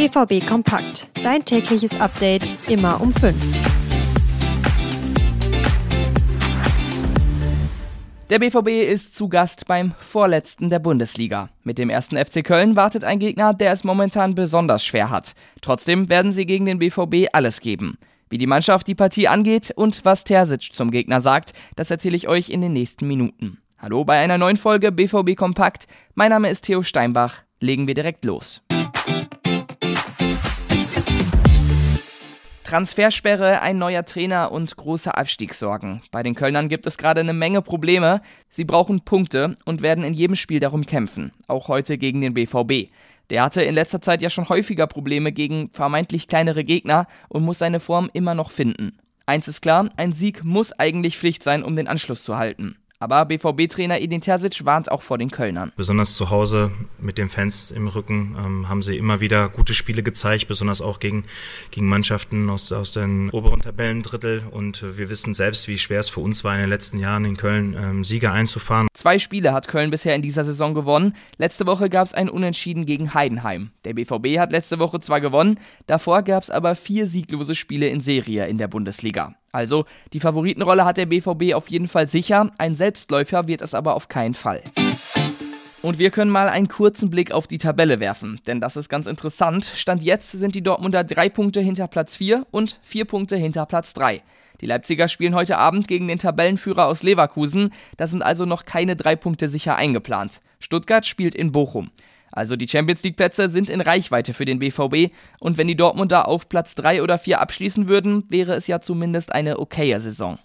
BVB Kompakt. Dein tägliches Update immer um 5. Der BVB ist zu Gast beim vorletzten der Bundesliga. Mit dem ersten FC Köln wartet ein Gegner, der es momentan besonders schwer hat. Trotzdem werden sie gegen den BVB alles geben. Wie die Mannschaft die Partie angeht und was Terzic zum Gegner sagt, das erzähle ich euch in den nächsten Minuten. Hallo bei einer neuen Folge BVB Kompakt. Mein Name ist Theo Steinbach. Legen wir direkt los. Transfersperre, ein neuer Trainer und große Abstiegssorgen. Bei den Kölnern gibt es gerade eine Menge Probleme. Sie brauchen Punkte und werden in jedem Spiel darum kämpfen. Auch heute gegen den BVB. Der hatte in letzter Zeit ja schon häufiger Probleme gegen vermeintlich kleinere Gegner und muss seine Form immer noch finden. Eins ist klar, ein Sieg muss eigentlich Pflicht sein, um den Anschluss zu halten. Aber BVB-Trainer Edin Terzic warnt auch vor den Kölnern. Besonders zu Hause mit den Fans im Rücken ähm, haben sie immer wieder gute Spiele gezeigt, besonders auch gegen, gegen Mannschaften aus, aus den oberen Tabellendrittel. Und wir wissen selbst, wie schwer es für uns war, in den letzten Jahren in Köln ähm, Siege einzufahren. Zwei Spiele hat Köln bisher in dieser Saison gewonnen. Letzte Woche gab es ein Unentschieden gegen Heidenheim. Der BVB hat letzte Woche zwar gewonnen, davor gab es aber vier sieglose Spiele in Serie in der Bundesliga. Also, die Favoritenrolle hat der BVB auf jeden Fall sicher, ein Selbstläufer wird es aber auf keinen Fall. Und wir können mal einen kurzen Blick auf die Tabelle werfen, denn das ist ganz interessant. Stand jetzt sind die Dortmunder drei Punkte hinter Platz 4 und vier Punkte hinter Platz 3. Die Leipziger spielen heute Abend gegen den Tabellenführer aus Leverkusen, da sind also noch keine drei Punkte sicher eingeplant. Stuttgart spielt in Bochum. Also die Champions League Plätze sind in Reichweite für den BVB und wenn die Dortmunder auf Platz 3 oder 4 abschließen würden, wäre es ja zumindest eine okaye Saison.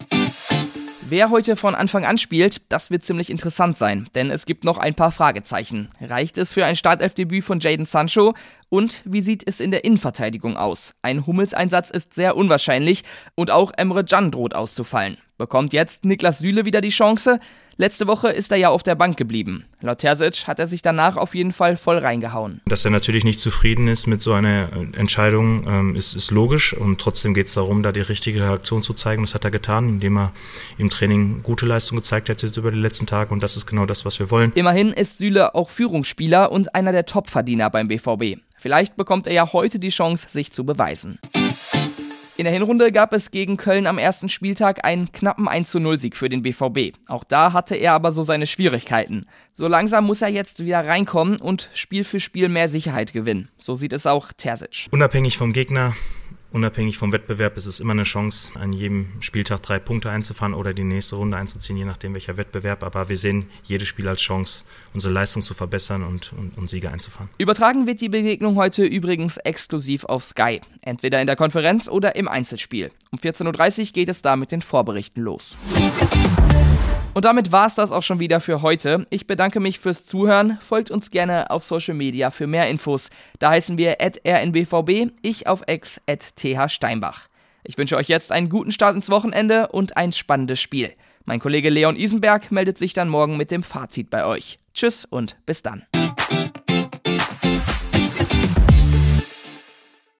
Wer heute von Anfang an spielt, das wird ziemlich interessant sein, denn es gibt noch ein paar Fragezeichen. Reicht es für ein Startelfdebüt von Jaden Sancho? Und wie sieht es in der Innenverteidigung aus? Ein Hummelseinsatz ist sehr unwahrscheinlich und auch Emre Can droht auszufallen. Bekommt jetzt Niklas Süle wieder die Chance? Letzte Woche ist er ja auf der Bank geblieben. Laut Terzic hat er sich danach auf jeden Fall voll reingehauen. Dass er natürlich nicht zufrieden ist mit so einer Entscheidung, ähm, ist, ist logisch. Und trotzdem geht es darum, da die richtige Reaktion zu zeigen. Das hat er getan, indem er im Training gute Leistung gezeigt hat jetzt über die letzten Tage. Und das ist genau das, was wir wollen. Immerhin ist Süle auch Führungsspieler und einer der Topverdiener beim BVB. Vielleicht bekommt er ja heute die Chance, sich zu beweisen. In der Hinrunde gab es gegen Köln am ersten Spieltag einen knappen 1-0-Sieg für den BVB. Auch da hatte er aber so seine Schwierigkeiten. So langsam muss er jetzt wieder reinkommen und Spiel für Spiel mehr Sicherheit gewinnen. So sieht es auch Terzic. Unabhängig vom Gegner unabhängig vom Wettbewerb ist es immer eine Chance, an jedem Spieltag drei Punkte einzufahren oder die nächste Runde einzuziehen, je nachdem welcher Wettbewerb. Aber wir sehen jedes Spiel als Chance, unsere Leistung zu verbessern und, und, und Siege einzufahren. Übertragen wird die Begegnung heute übrigens exklusiv auf Sky. Entweder in der Konferenz oder im Einzelspiel. Um 14.30 Uhr geht es da mit den Vorberichten los. Und damit war es das auch schon wieder für heute. Ich bedanke mich fürs Zuhören. Folgt uns gerne auf Social Media für mehr Infos. Da heißen wir rnbvb, ich auf ex thsteinbach. Ich wünsche euch jetzt einen guten Start ins Wochenende und ein spannendes Spiel. Mein Kollege Leon Isenberg meldet sich dann morgen mit dem Fazit bei euch. Tschüss und bis dann.